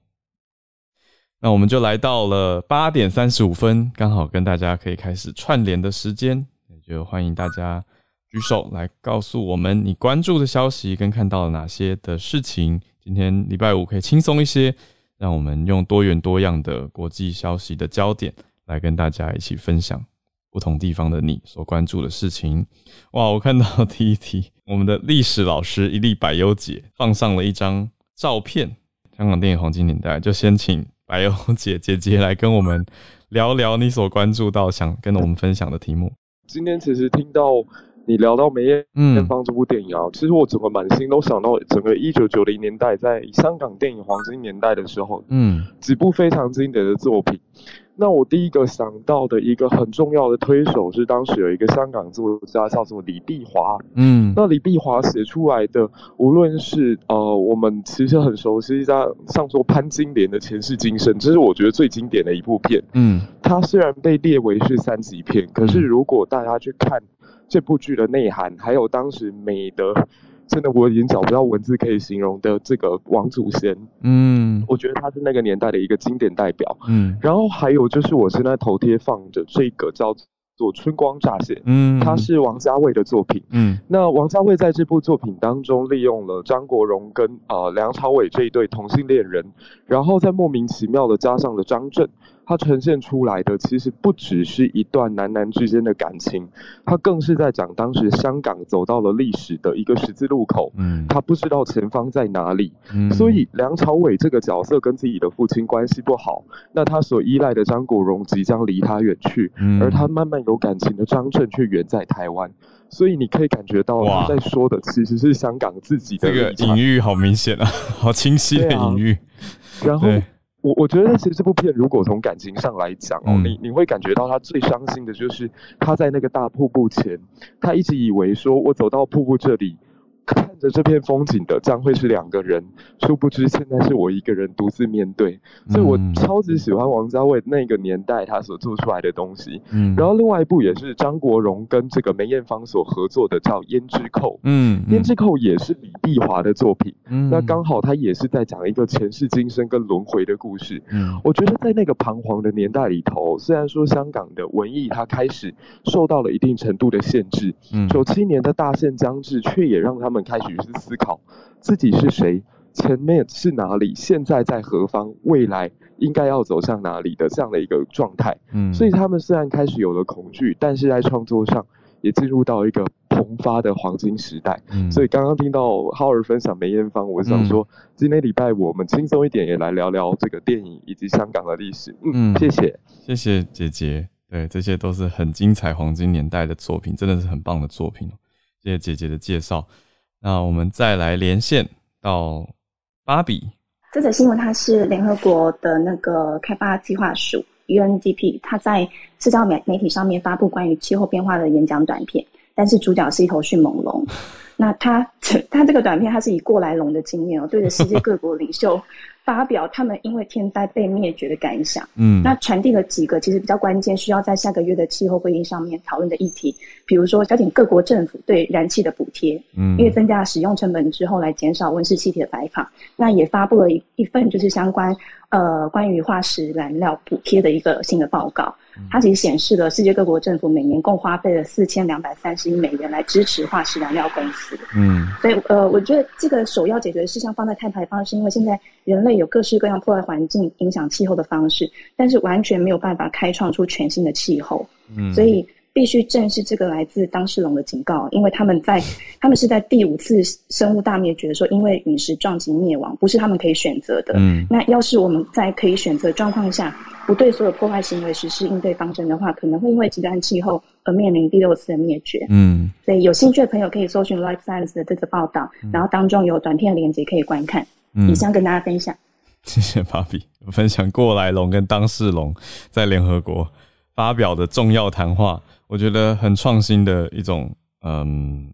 那我们就来到了八点三十五分，刚好跟大家可以开始串联的时间，也就欢迎大家举手来告诉我们你关注的消息跟看到了哪些的事情。今天礼拜五可以轻松一些，让我们用多元多样的国际消息的焦点来跟大家一起分享不同地方的你所关注的事情。哇，我看到第一题，我们的历史老师一粒百忧解放上了一张照片，香港电影黄金年代，就先请。百忧姐姐姐来跟我们聊聊你所关注到、想跟我们分享的题目。今天其实听到你聊到梅艳芳这部电影啊，嗯、其实我整个满心都想到整个一九九零年代在香港电影黄金年代的时候，嗯，几部非常经典的作品。那我第一个想到的一个很重要的推手是当时有一个香港作家叫做李碧华，嗯，那李碧华写出来的，无论是呃我们其实很熟悉在像说潘金莲的前世今生，这是我觉得最经典的一部片，嗯，它虽然被列为是三级片，可是如果大家去看这部剧的内涵，还有当时美的。真的，我已经找不到文字可以形容的这个王祖贤，嗯，我觉得他是那个年代的一个经典代表，嗯，然后还有就是我现在头贴放着这个叫做做《春光乍泄》，嗯，它是王家卫的作品，嗯，那王家卫在这部作品当中利用了张国荣跟啊、呃、梁朝伟这一对同性恋人，然后再莫名其妙的加上了张震。它呈现出来的其实不只是一段男男之间的感情，它更是在讲当时香港走到了历史的一个十字路口，嗯，他不知道前方在哪里，嗯，所以梁朝伟这个角色跟自己的父亲关系不好，那他所依赖的张国荣即将离他远去，嗯，而他慢慢有感情的张震却远在台湾，所以你可以感觉到他在说的其实是香港自己的这个隐喻，好明显啊，好清晰的隐喻，啊，然后。我我觉得其实这部片如果从感情上来讲哦，嗯、你你会感觉到他最伤心的就是他在那个大瀑布前，他一直以为说我走到瀑布这里。看着这片风景的将会是两个人，殊不知现在是我一个人独自面对。所以我超级喜欢王家卫那个年代他所做出来的东西。嗯，然后另外一部也是张国荣跟这个梅艳芳所合作的，叫《胭脂扣》。嗯，《胭脂扣》也是李碧华的作品。嗯，那刚好他也是在讲一个前世今生跟轮回的故事。嗯，我觉得在那个彷徨的年代里头，虽然说香港的文艺它开始受到了一定程度的限制。嗯，九七年的大限将至，却也让他们开始去思考自己是谁，前面是哪里，现在在何方，未来应该要走向哪里的这样的一个状态。嗯，所以他们虽然开始有了恐惧，但是在创作上也进入到一个迸发的黄金时代。嗯，所以刚刚听到浩儿分享梅艳芳，我想说，今天礼拜五我们轻松一点，也来聊聊这个电影以及香港的历史。嗯，谢谢，谢谢姐姐。对，这些都是很精彩黄金年代的作品，真的是很棒的作品。谢谢姐姐的介绍。那我们再来连线到芭比。这则新闻它是联合国的那个开发计划署 UNDP，它在社交媒媒体上面发布关于气候变化的演讲短片，但是主角是一头迅猛龙。那它 它这个短片，它是以过来龙的经验哦，对着世界各国领袖。发表他们因为天灾被灭绝的感想，嗯，那传递了几个其实比较关键，需要在下个月的气候会议上面讨论的议题，比如说邀请各国政府对燃气的补贴，嗯，因为增加使用成本之后来减少温室气体的排放，那也发布了一一份就是相关呃关于化石燃料补贴的一个新的报告。它其实显示了世界各国政府每年共花费了四千两百三十亿美元来支持化石燃料公司。嗯，所以呃，我觉得这个首要解决的事项放在碳排放，是因为现在人类有各式各样破坏环境、影响气候的方式，但是完全没有办法开创出全新的气候。嗯，所以。必须正视这个来自当事龙的警告，因为他们在，他们是在第五次生物大灭绝的时候，因为陨石撞击灭亡，不是他们可以选择的。嗯，那要是我们在可以选择状况下，不对所有破坏行为实施应对方针的话，可能会因为极端气候而面临第六次的灭绝。嗯，所以有兴趣的朋友可以搜寻《Life Science》的这个报道，然后当中有短片连接可以观看。嗯，以上跟大家分享。谢谢芭比分享过来龙跟当事龙在联合国发表的重要谈话。我觉得很创新的一种嗯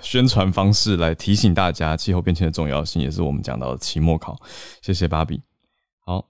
宣传方式，来提醒大家气候变迁的重要性，也是我们讲到的期末考。谢谢芭比。好，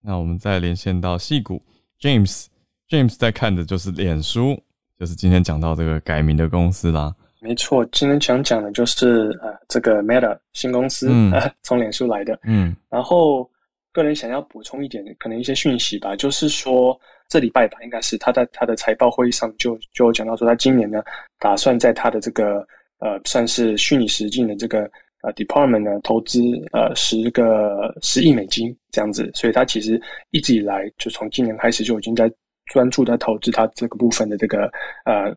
那我们再连线到戏谷，James，James James 在看的就是脸书，就是今天讲到这个改名的公司啦。没错，今天想讲的就是呃这个 Meta 新公司，嗯，从脸书来的，嗯，然后个人想要补充一点，可能一些讯息吧，就是说。这礼拜吧，应该是他在他的财报会议上就就有讲到说，他今年呢打算在他的这个呃算是虚拟实境的这个呃 department 呢投资呃十个十亿美金这样子，所以他其实一直以来就从今年开始就已经在专注在投资他这个部分的这个呃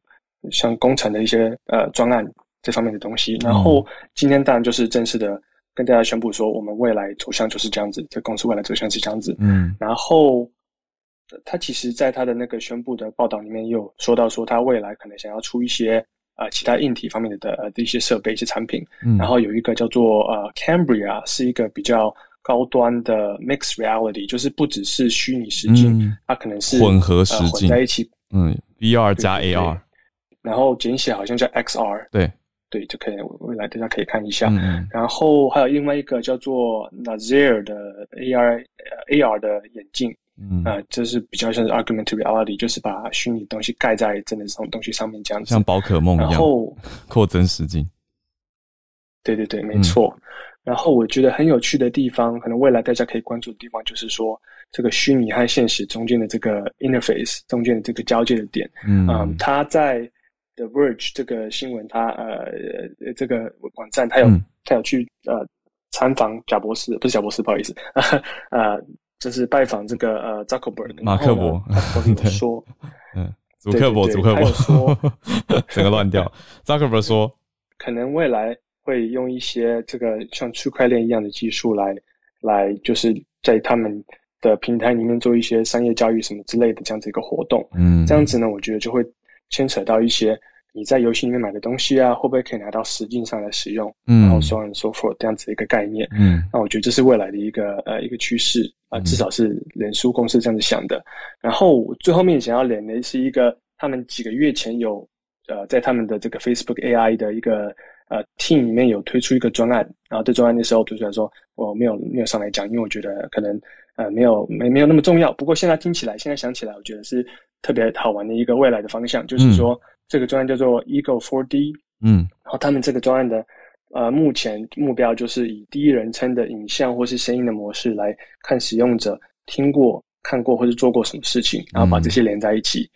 像工程的一些呃专案这方面的东西。然后今天当然就是正式的跟大家宣布说，我们未来走向就是这样子，这公司未来走向是这样子。嗯，然后。他其实，在他的那个宣布的报道里面，也有说到说他未来可能想要出一些呃其他硬体方面的的呃的一些设备、一些产品。嗯，然后有一个叫做呃 Cambria，是一个比较高端的 Mixed Reality，就是不只是虚拟实境，嗯、它可能是混合实境、呃、混在一起。嗯，VR 加 AR，然后简写好像叫 XR。对对，就可以未来大家可以看一下。嗯，然后还有另外一个叫做 Nazir 的 AR、呃、AR 的眼镜。嗯啊，就是比较像是 augmented reality，就是把虚拟东西盖在真的这种东西上面这样子，像宝可梦一样，然后 扩增实境。对对对，没错。嗯、然后我觉得很有趣的地方，可能未来大家可以关注的地方，就是说这个虚拟和现实中间的这个 interface 中间的这个交界的点。嗯，嗯，他在 The Verge 这个新闻，他呃这个网站，他有他有去呃参访贾博士，不是贾博士，不好意思，呃，就是拜访这个呃扎克伯格，马 克伯，他，说，嗯，祖克伯，祖克伯说，整个乱掉。扎克伯说，可能未来。会用一些这个像区块链一样的技术来，来就是在他们的平台里面做一些商业教育什么之类的这样子一个活动。嗯，这样子呢，我觉得就会牵扯到一些你在游戏里面买的东西啊，会不会可以拿到实际上来使用？嗯，然后 so on and so forth 这样子一个概念。嗯，那我觉得这是未来的一个呃一个趋势啊，至少是脸书公司这样子想的。然后最后面想要连的是一个他们几个月前有呃在他们的这个 Facebook AI 的一个。呃，team 里面有推出一个专案，然后这专案的时候推出来说，我没有没有上来讲，因为我觉得可能呃没有没没有那么重要。不过现在听起来，现在想起来，我觉得是特别好玩的一个未来的方向，就是说、嗯、这个专案叫做 Ego 4D，嗯，然后他们这个专案的呃目前目标就是以第一人称的影像或是声音的模式来看使用者听过、看过或是做过什么事情，然后把这些连在一起。嗯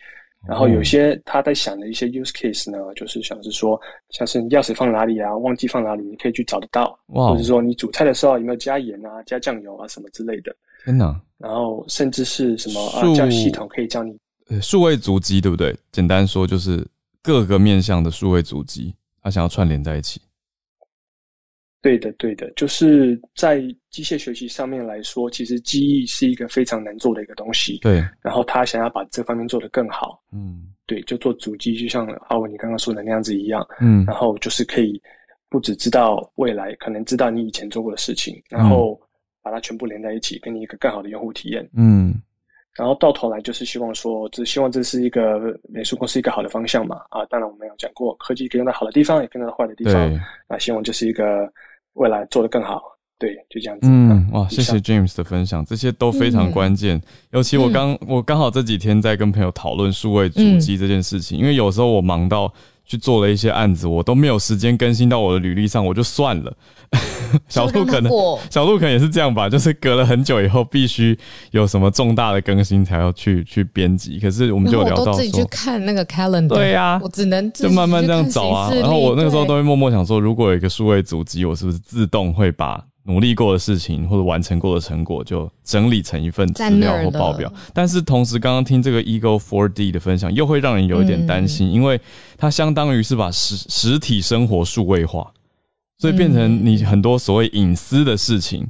然后有些他在想的一些 use case 呢，嗯、就是想是说，像是你钥匙放哪里啊，忘记放哪里，你可以去找得到，哇或者说你煮菜的时候有没有加盐啊、加酱油啊什么之类的。天哪！然后甚至是什么数啊，叫系统可以教你呃数位足迹，对不对？简单说就是各个面向的数位足迹，他想要串联在一起。对的，对的，就是在机械学习上面来说，其实记忆是一个非常难做的一个东西。对，然后他想要把这方面做得更好。嗯，对，就做主机，就像阿文你刚刚说的那样子一样。嗯，然后就是可以不只知道未来，可能知道你以前做过的事情，然后把它全部连在一起，给你一个更好的用户体验。嗯，然后到头来就是希望说，只希望这是一个美术公司一个好的方向嘛。啊，当然我们有讲过，科技可以用在好的地方，也可以用在坏的地方。对那希望就是一个。未来做得更好，对，就这样子。嗯，哇，谢谢 James 的分享，这些都非常关键。嗯、尤其我刚、嗯、我刚好这几天在跟朋友讨论数位主机这件事情，嗯、因为有时候我忙到去做了一些案子，我都没有时间更新到我的履历上，我就算了。小鹿可能，小鹿可能也是这样吧，就是隔了很久以后，必须有什么重大的更新才要去去编辑。可是我们就聊到说，自己去看那个 calendar，对呀、啊，我只能就慢慢这样找啊。然后我那个时候都会默默想说，如果有一个数位主机，我是不是自动会把努力过的事情或者完成过的成果就整理成一份资料或报表？但是同时，刚刚听这个 Ego 4D 的分享，又会让人有一点担心，嗯、因为它相当于是把实实体生活数位化。所以变成你很多所谓隐私的事情，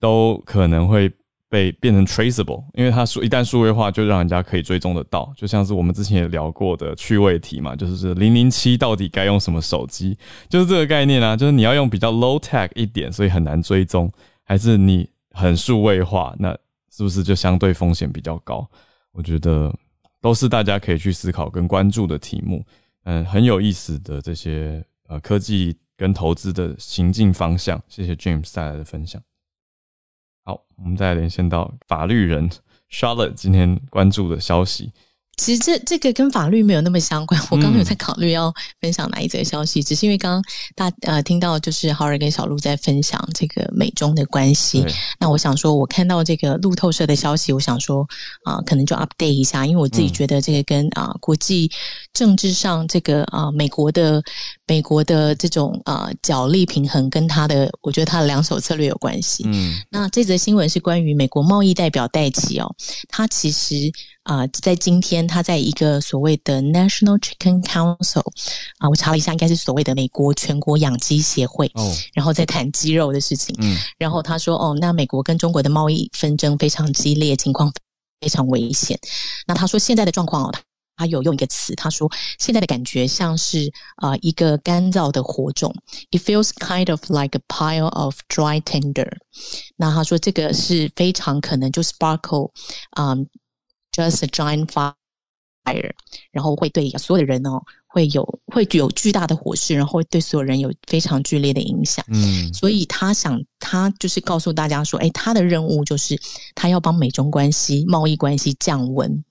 都可能会被变成 traceable，因为它数一旦数位化，就让人家可以追踪得到。就像是我们之前也聊过的趣味题嘛，就是零零七到底该用什么手机，就是这个概念啊。就是你要用比较 low tech 一点，所以很难追踪，还是你很数位化，那是不是就相对风险比较高？我觉得都是大家可以去思考跟关注的题目。嗯，很有意思的这些呃科技。跟投资的行进方向，谢谢 James 带来的分享。好，我们再来连线到法律人 Charlotte 今天关注的消息。其实这这个跟法律没有那么相关。我刚刚有在考虑要分享哪一则消息，嗯、只是因为刚刚大呃听到就是浩尔跟小鹿在分享这个美中的关系。那我想说，我看到这个路透社的消息，我想说啊、呃，可能就 update 一下，因为我自己觉得这个跟啊、呃、国际政治上这个啊、呃、美国的美国的这种啊、呃、角力平衡，跟他的我觉得他的两手策略有关系。嗯，那这则新闻是关于美国贸易代表戴琪哦，他其实。啊、呃，在今天，他在一个所谓的 National Chicken Council 啊、呃，我查了一下，应该是所谓的美国全国养鸡协会，哦，然后在谈鸡肉的事情，嗯，然后他说，哦，那美国跟中国的贸易纷争非常激烈，情况非常危险。那他说现在的状况哦，他有用一个词，他说现在的感觉像是啊、呃、一个干燥的火种，It feels kind of like a pile of dry tinder。那他说这个是非常可能就 sparkle 啊、呃。Just a giant fire，然后会对所有的人哦，会有会有巨大的火势，然后会对所有人有非常剧烈的影响。嗯，所以他想，他就是告诉大家说，哎，他的任务就是他要帮美中关系、贸易关系降温。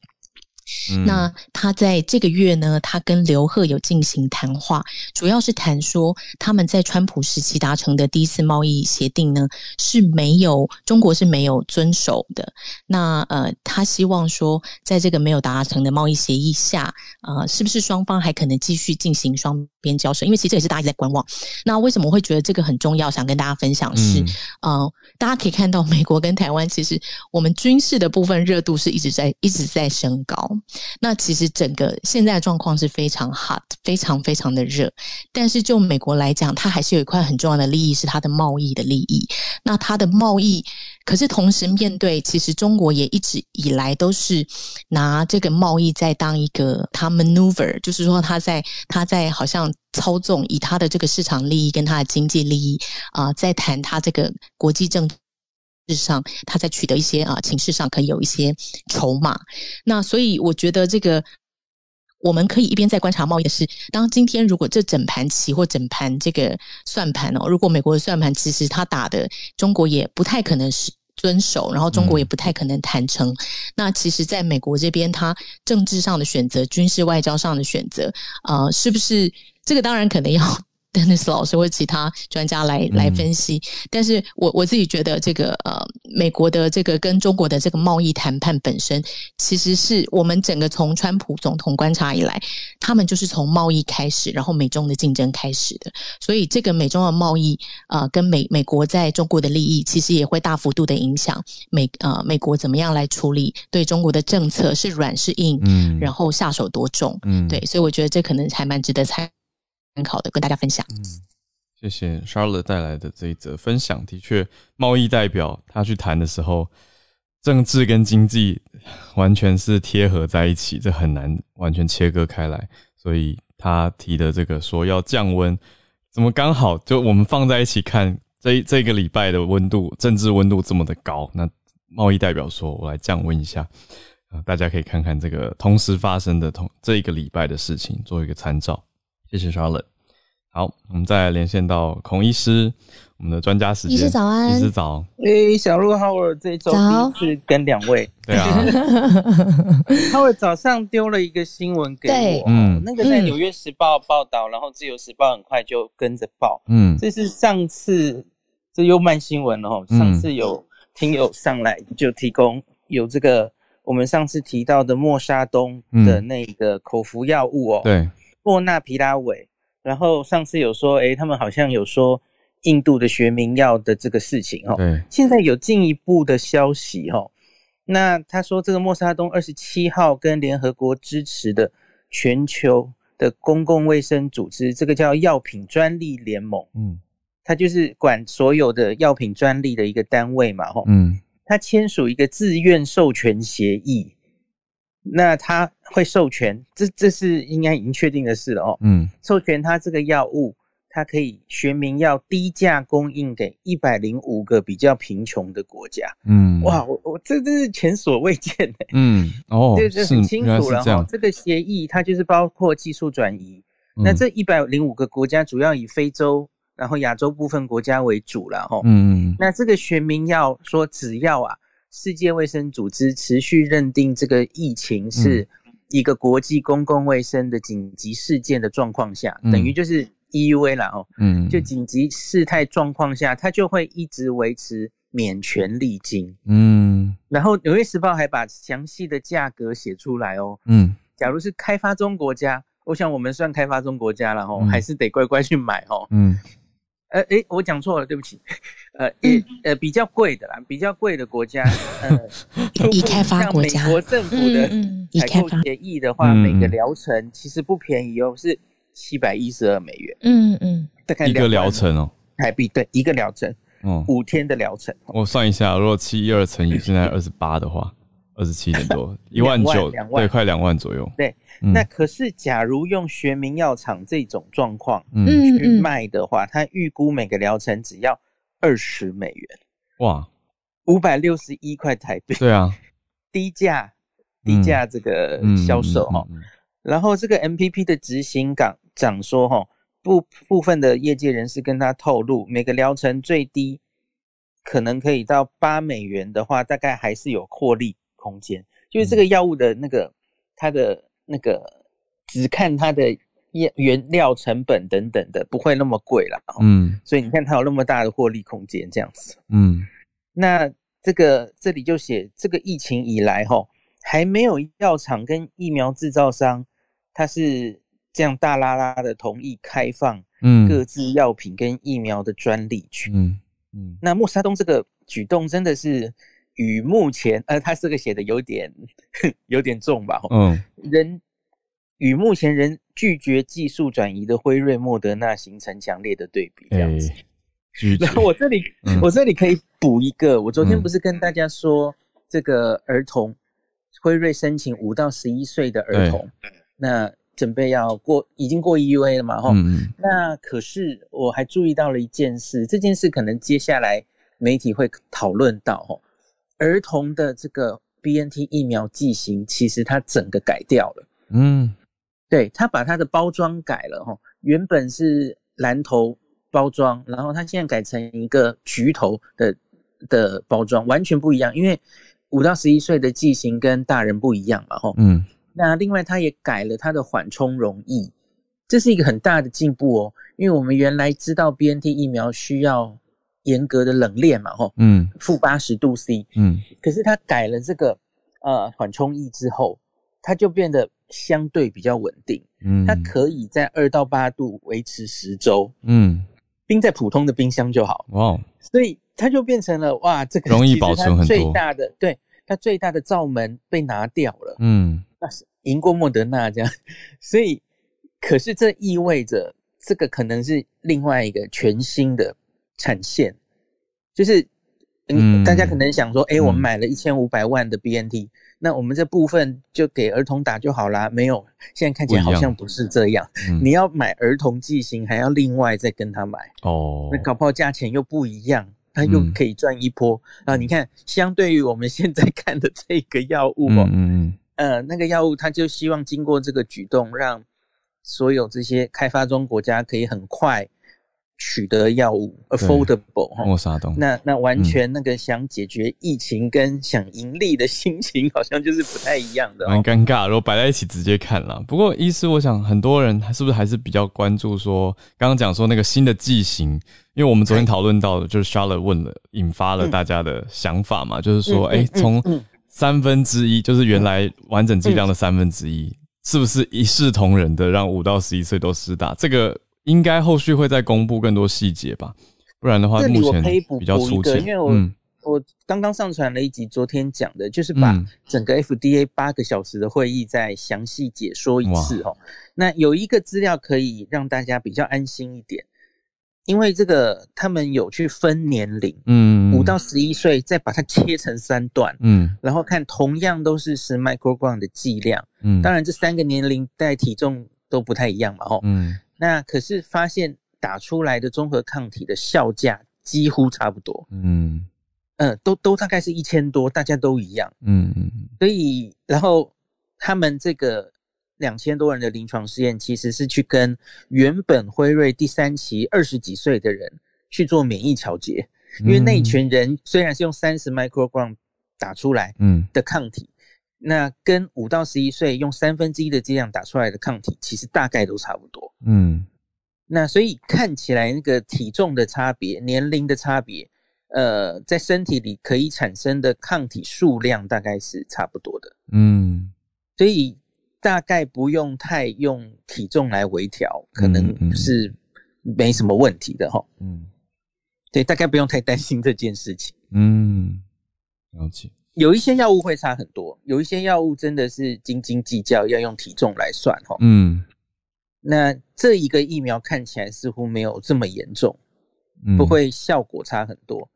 嗯、那他在这个月呢，他跟刘鹤有进行谈话，主要是谈说他们在川普时期达成的第一次贸易协定呢是没有中国是没有遵守的。那呃，他希望说，在这个没有达成的贸易协议下，呃，是不是双方还可能继续进行双边交涉？因为其实这也是大家在观望。那为什么我会觉得这个很重要？想跟大家分享是，嗯、呃，大家可以看到美国跟台湾其实我们军事的部分热度是一直在一直在升高。那其实整个现在的状况是非常 hot，非常非常的热。但是就美国来讲，它还是有一块很重要的利益，是它的贸易的利益。那它的贸易，可是同时面对，其实中国也一直以来都是拿这个贸易在当一个它 maneuver，就是说他在他在好像操纵以他的这个市场利益跟他的经济利益啊、在谈他这个国际政。事实上，他在取得一些啊情势上可以有一些筹码。那所以我觉得这个我们可以一边在观察贸易的是，当今天如果这整盘棋或整盘这个算盘哦，如果美国的算盘其实他打的中国也不太可能是遵守，然后中国也不太可能谈成。嗯、那其实在美国这边，他政治上的选择、军事外交上的选择啊、呃，是不是这个当然可能要。Dennis 老师或其他专家来来分析，嗯、但是我我自己觉得，这个呃，美国的这个跟中国的这个贸易谈判本身，其实是我们整个从川普总统观察以来，他们就是从贸易开始，然后美中的竞争开始的。所以，这个美中的贸易啊、呃，跟美美国在中国的利益，其实也会大幅度的影响美啊、呃、美国怎么样来处理对中国的政策是软是硬，嗯，然后下手多重，嗯，对，所以我觉得这可能还蛮值得猜。很好的，跟大家分享。嗯，谢谢 Charlotte 带来的这一则分享。的确，贸易代表他去谈的时候，政治跟经济完全是贴合在一起，这很难完全切割开来。所以他提的这个说要降温，怎么刚好就我们放在一起看这这个礼拜的温度，政治温度这么的高，那贸易代表说我来降温一下啊，大家可以看看这个同时发生的同这一个礼拜的事情，做一个参照。谢谢 Charlotte。好，我们再来连线到孔医师，我们的专家时间。医师早安，医师早。诶，小鹿 Howard 这周第一次跟两位。对啊。Howard 早上丢了一个新闻给我，嗯，那个在《纽约时报》报道，然后《自由时报》很快就跟着报。嗯，这是上次这又慢新闻了哈。上次有听友上来就提供有这个我们上次提到的莫沙东的那个口服药物哦。对。莫纳皮拉韦，然后上次有说，诶，他们好像有说印度的学名药的这个事情，哦，对，现在有进一步的消息，哦，那他说这个莫沙东二十七号跟联合国支持的全球的公共卫生组织，这个叫药品专利联盟，嗯，他就是管所有的药品专利的一个单位嘛，吼，嗯，他签署一个自愿授权协议。那他会授权，这这是应该已经确定的事了哦。嗯，授权他这个药物，它可以学名要低价供应给一百零五个比较贫穷的国家。嗯，哇，我我这真是前所未见的。嗯，哦，这这很清楚了哈。这，这个协议它就是包括技术转移。嗯，那这一百零五个国家主要以非洲，然后亚洲部分国家为主了哈。嗯，那这个学名药说只要啊。世界卫生组织持续认定这个疫情是一个国际公共卫生的紧急事件的状况下，嗯、等于就是 EUA 了哦。嗯，就紧急事态状况下，它就会一直维持免权利金。嗯，然后《纽约时报》还把详细的价格写出来哦。嗯，假如是开发中国家，我想我们算开发中国家了哦，嗯、还是得乖乖去买哦。嗯。呃，诶，我讲错了，对不起。呃，也呃比较贵的啦，比较贵的国家，呃，已开发国家，美国政府的采购协议的话，每个疗程其实不便宜哦，是七百一十二美元。嗯嗯，大概一个疗程哦，台币对，一个疗程，嗯，五天的疗程。我算一下，如果七一二乘以现在二十八的话，二十七点多，一万九，对，快两万左右。对。嗯、那可是，假如用学名药厂这种状况去卖的话，他预估每个疗程只要二十美元，哇，五百六十一块台币。对啊，低价，低价这个销售哈。然后这个 MPP 的执行长讲说哈，部部分的业界人士跟他透露，每个疗程最低可能可以到八美元的话，大概还是有获利空间。就是这个药物的那个。它的那个只看它的原原料成本等等的，不会那么贵了。嗯，所以你看它有那么大的获利空间，这样子。嗯，那这个这里就写这个疫情以来哈，还没有药厂跟疫苗制造商，它是这样大拉拉的同意开放，嗯，各自药品跟疫苗的专利权。嗯嗯，那莫沙东这个举动真的是。与目前，呃，他这个写的有点有点重吧？嗯，人与目前人拒绝技术转移的辉瑞、莫德纳形成强烈的对比，这样子。欸、然后我这里，嗯、我这里可以补一个，我昨天不是跟大家说，这个儿童辉瑞申请五到十一岁的儿童，欸、那准备要过，已经过 EUA 了嘛？哈、嗯，那可是我还注意到了一件事，这件事可能接下来媒体会讨论到，哈。儿童的这个 BNT 疫苗剂型，其实它整个改掉了。嗯，对，它把它的包装改了哈，原本是蓝头包装，然后它现在改成一个橘头的的包装，完全不一样。因为五到十一岁的剂型跟大人不一样嘛，哈。嗯，那另外它也改了它的缓冲容易，这是一个很大的进步哦。因为我们原来知道 BNT 疫苗需要。严格的冷链嘛，吼，嗯，负八十度 C，嗯，可是它改了这个呃缓冲液之后，它就变得相对比较稳定，嗯，它可以在二到八度维持十周，嗯，冰在普通的冰箱就好，哇，所以它就变成了哇，这个容易保存很多，最大的对它最大的罩门被拿掉了，嗯，那是赢过莫德纳这样，所以可是这意味着这个可能是另外一个全新的。产线就是，嗯，大家可能想说，哎、我们买了一千五百万的 BNT，、嗯、那我们这部分就给儿童打就好啦。没有，现在看起来好像不是这样。嗯、你要买儿童剂型，还要另外再跟他买哦。那搞不好价钱又不一样，他又可以赚一波、嗯、啊！你看，相对于我们现在看的这个药物哦，嗯嗯呃，那个药物他就希望经过这个举动，让所有这些开发中国家可以很快。取得药物，affordable 哈，莫沙东，那那完全那个想解决疫情跟想盈利的心情，好像就是不太一样的，蛮尴尬。如果摆在一起直接看了，不过医师，我想很多人是不是还是比较关注说，刚刚讲说那个新的剂型，因为我们昨天讨论到的，就是 Charlotte 问了，引发了大家的想法嘛，就是说，哎，从三分之一，就是原来完整剂量的三分之一，是不是一视同仁的让五到十一岁都施打？这个？应该后续会再公布更多细节吧，不然的话，目前比较粗浅。因为我、嗯、我刚刚上传了一集，昨天讲的就是把整个 FDA 八个小时的会议再详细解说一次哦。那有一个资料可以让大家比较安心一点，因为这个他们有去分年龄，嗯，五到十一岁，再把它切成三段，嗯，然后看同样都是十 microgram 的剂量，嗯，当然这三个年龄带体重都不太一样嘛，哦，嗯。那可是发现打出来的综合抗体的效价几乎差不多，嗯，呃，都都大概是一千多，大家都一样，嗯嗯，所以然后他们这个两千多人的临床试验其实是去跟原本辉瑞第三期二十几岁的人去做免疫调节，因为那一群人虽然是用三十 microgram 打出来，嗯，的抗体。那跟五到十一岁用三分之一的剂量打出来的抗体，其实大概都差不多。嗯，那所以看起来那个体重的差别、年龄的差别，呃，在身体里可以产生的抗体数量大概是差不多的。嗯，所以大概不用太用体重来微调，可能是没什么问题的哈。嗯，对，大概不用太担心这件事情。嗯，了解。有一些药物会差很多，有一些药物真的是斤斤计较，要用体重来算哈。嗯，那这一个疫苗看起来似乎没有这么严重，不会效果差很多。嗯、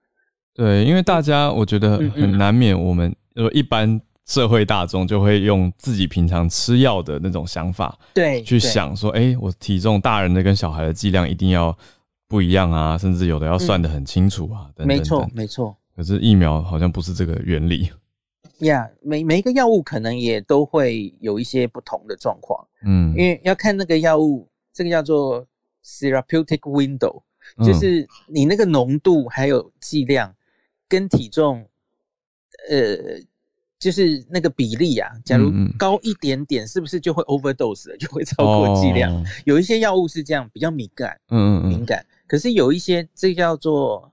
对，因为大家我觉得很难免，我们呃一般社会大众就会用自己平常吃药的那种想法，对，去想说，哎、欸，我体重大人的跟小孩的剂量一定要不一样啊，甚至有的要算得很清楚啊，等等等。没错，没错。可是疫苗好像不是这个原理。呀，yeah, 每每一个药物可能也都会有一些不同的状况，嗯，因为要看那个药物，这个叫做 therapeutic window，就是你那个浓度还有剂量跟体重，呃，就是那个比例啊，假如高一点点，是不是就会 overdose 了，就会超过剂量？哦、有一些药物是这样，比较敏感，嗯嗯。敏感。可是有一些，这叫做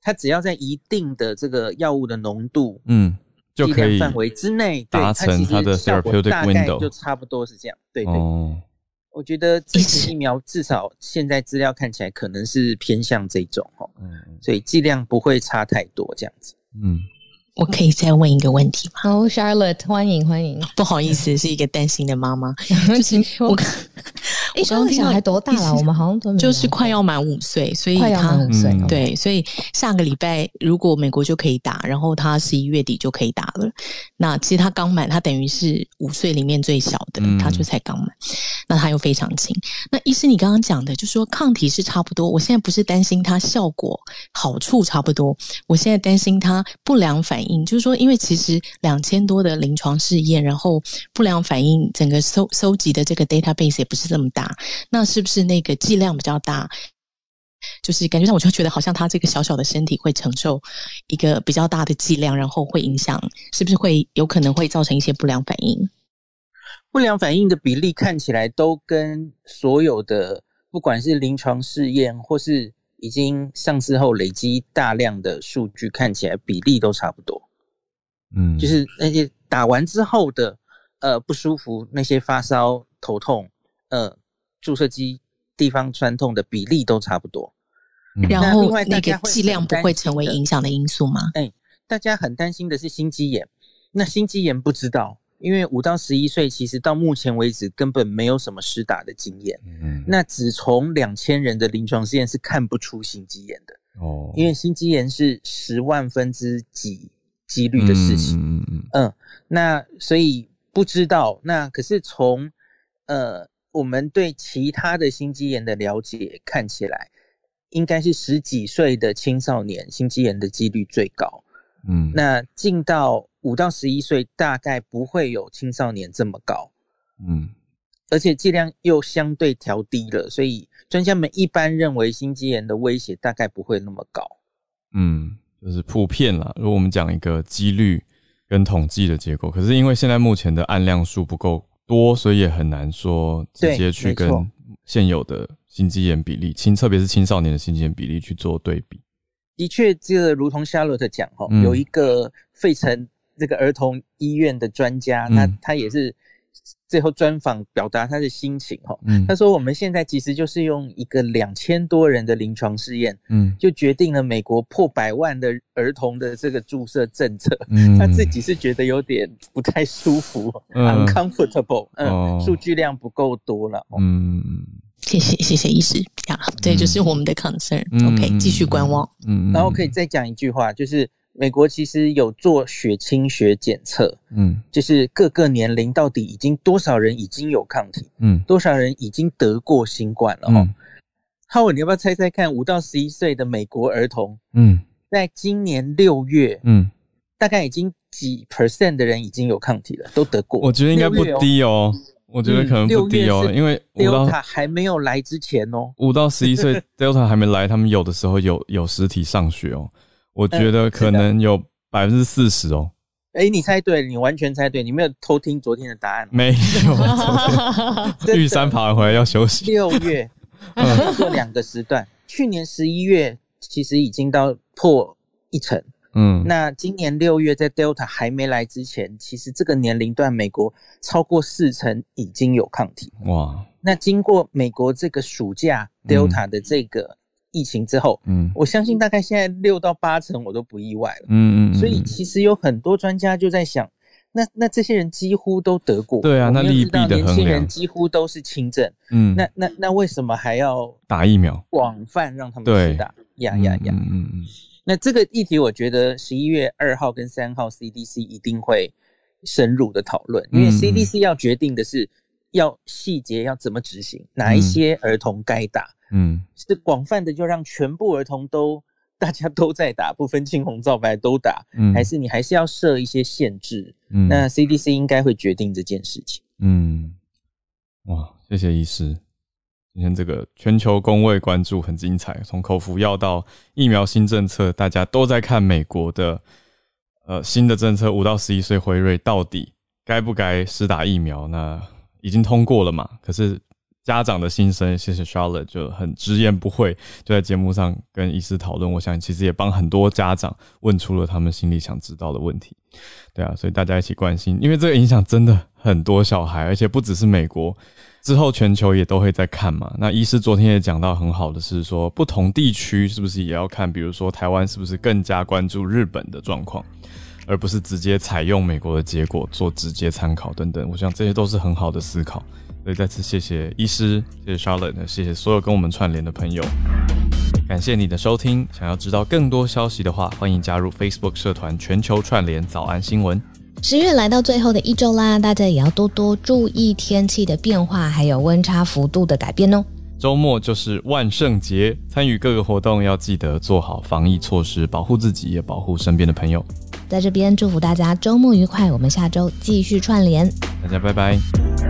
它只要在一定的这个药物的浓度，嗯，就可以范围之内达成它的 therapeutic window，就差不多是这样。对对，哦、我觉得这支疫苗至少现在资料看起来可能是偏向这种哦，嗯，所以剂量不会差太多这样子，嗯。我可以再问一个问题吗？好，Charlotte，欢迎欢迎。不好意思，是一个担心的妈妈。就是我，哎，刚刚小孩多大了？我们好像都就是快要满五岁，所以快要满五岁。对，所以下个礼拜如果美国就可以打，然后他十一月底就可以打了。那其实他刚满，他等于是五岁里面最小的，他就才刚满。那他又非常轻。那医师，你刚刚讲的，就是说抗体是差不多。我现在不是担心它效果好处差不多，我现在担心它不良反应。就是说，因为其实两千多的临床试验，然后不良反应整个搜搜集的这个 database 也不是这么大，那是不是那个剂量比较大？就是感觉上我就觉得好像他这个小小的身体会承受一个比较大的剂量，然后会影响，是不是会有可能会造成一些不良反应？不良反应的比例看起来都跟所有的不管是临床试验或是。已经上市后累积大量的数据，看起来比例都差不多。嗯，就是那些打完之后的呃不舒服，那些发烧、头痛、呃注射机地方酸痛的比例都差不多。然后那个剂量不会成为影响的因素吗？哎，大家很担心的是心肌炎，那心肌炎不知道。因为五到十一岁，其实到目前为止根本没有什么施打的经验。嗯，那只从两千人的临床试验是看不出心肌炎的。哦，因为心肌炎是十万分之几几率的事情。嗯嗯嗯。那所以不知道。那可是从呃我们对其他的心肌炎的了解看起来，应该是十几岁的青少年心肌炎的几率最高。嗯，那进到。五到十一岁大概不会有青少年这么高，嗯，而且剂量又相对调低了，所以专家们一般认为心肌炎的威胁大概不会那么高，嗯，就是普遍啦。如果我们讲一个几率跟统计的结果，可是因为现在目前的案量数不够多，所以也很难说直接去跟现有的心肌炎比例，青特别是青少年的心肌炎比例去做对比。的确，这个如同夏洛特讲哈，嗯、有一个费城。这个儿童医院的专家，那他也是最后专访表达他的心情哈。嗯，他说我们现在其实就是用一个两千多人的临床试验，嗯，就决定了美国破百万的儿童的这个注射政策。嗯，他自己是觉得有点不太舒服，嗯，uncomfortable，嗯，数据量不够多了。嗯，谢谢谢谢医师呀，这就是我们的 concern。OK，继续观望。嗯，然后可以再讲一句话，就是。美国其实有做血清学检测，嗯，就是各个年龄到底已经多少人已经有抗体，嗯，多少人已经得过新冠了哈。浩文，你要不要猜猜看，五到十一岁的美国儿童，嗯，在今年六月，嗯，大概已经几 percent 的人已经有抗体了，都得过。我觉得应该不低哦，我觉得可能不低哦，因为 Delta 还没有来之前哦，五到十一岁 Delta 还没来，他们有的时候有有实体上学哦。我觉得可能有百分之四十哦。哎、欸，你猜对了，你完全猜对，你没有偷听昨天的答案？没有，玉山爬完回来要休息。六月做两个时段，去年十一月其实已经到破一成。嗯，那今年六月在 Delta 还没来之前，其实这个年龄段美国超过四成已经有抗体。哇，那经过美国这个暑假 Delta 的这个。疫情之后，嗯，我相信大概现在六到八成我都不意外了，嗯嗯，所以其实有很多专家就在想，那那这些人几乎都得过，对啊，那利弊的，年轻人几乎都是轻症，嗯，那那那为什么还要打疫苗，广泛让他们去打？呀呀呀，嗯嗯，那这个议题我觉得十一月二号跟三号 CDC 一定会深入的讨论，因为 CDC 要决定的是要细节要怎么执行，哪一些儿童该打。嗯，是广泛的，就让全部儿童都大家都在打，不分青红皂白都打，嗯，还是你还是要设一些限制？嗯，那 CDC 应该会决定这件事情。嗯，哇，谢谢医师，今天这个全球公卫关注很精彩，从口服药到疫苗新政策，大家都在看美国的呃新的政策，五到十一岁辉瑞到底该不该施打疫苗？那已经通过了嘛？可是。家长的心声，谢谢 Charlotte 就很直言不讳，就在节目上跟医师讨论。我想其实也帮很多家长问出了他们心里想知道的问题。对啊，所以大家一起关心，因为这个影响真的很多小孩，而且不只是美国，之后全球也都会在看嘛。那医师昨天也讲到很好的是说，不同地区是不是也要看？比如说台湾是不是更加关注日本的状况，而不是直接采用美国的结果做直接参考等等。我想这些都是很好的思考。所以再次谢谢医师，谢谢 Charlotte，谢谢所有跟我们串联的朋友，感谢你的收听。想要知道更多消息的话，欢迎加入 Facebook 社团全球串联早安新闻。十月来到最后的一周啦，大家也要多多注意天气的变化，还有温差幅度的改变哦。周末就是万圣节，参与各个活动要记得做好防疫措施，保护自己也保护身边的朋友。在这边祝福大家周末愉快，我们下周继续串联，大家拜拜。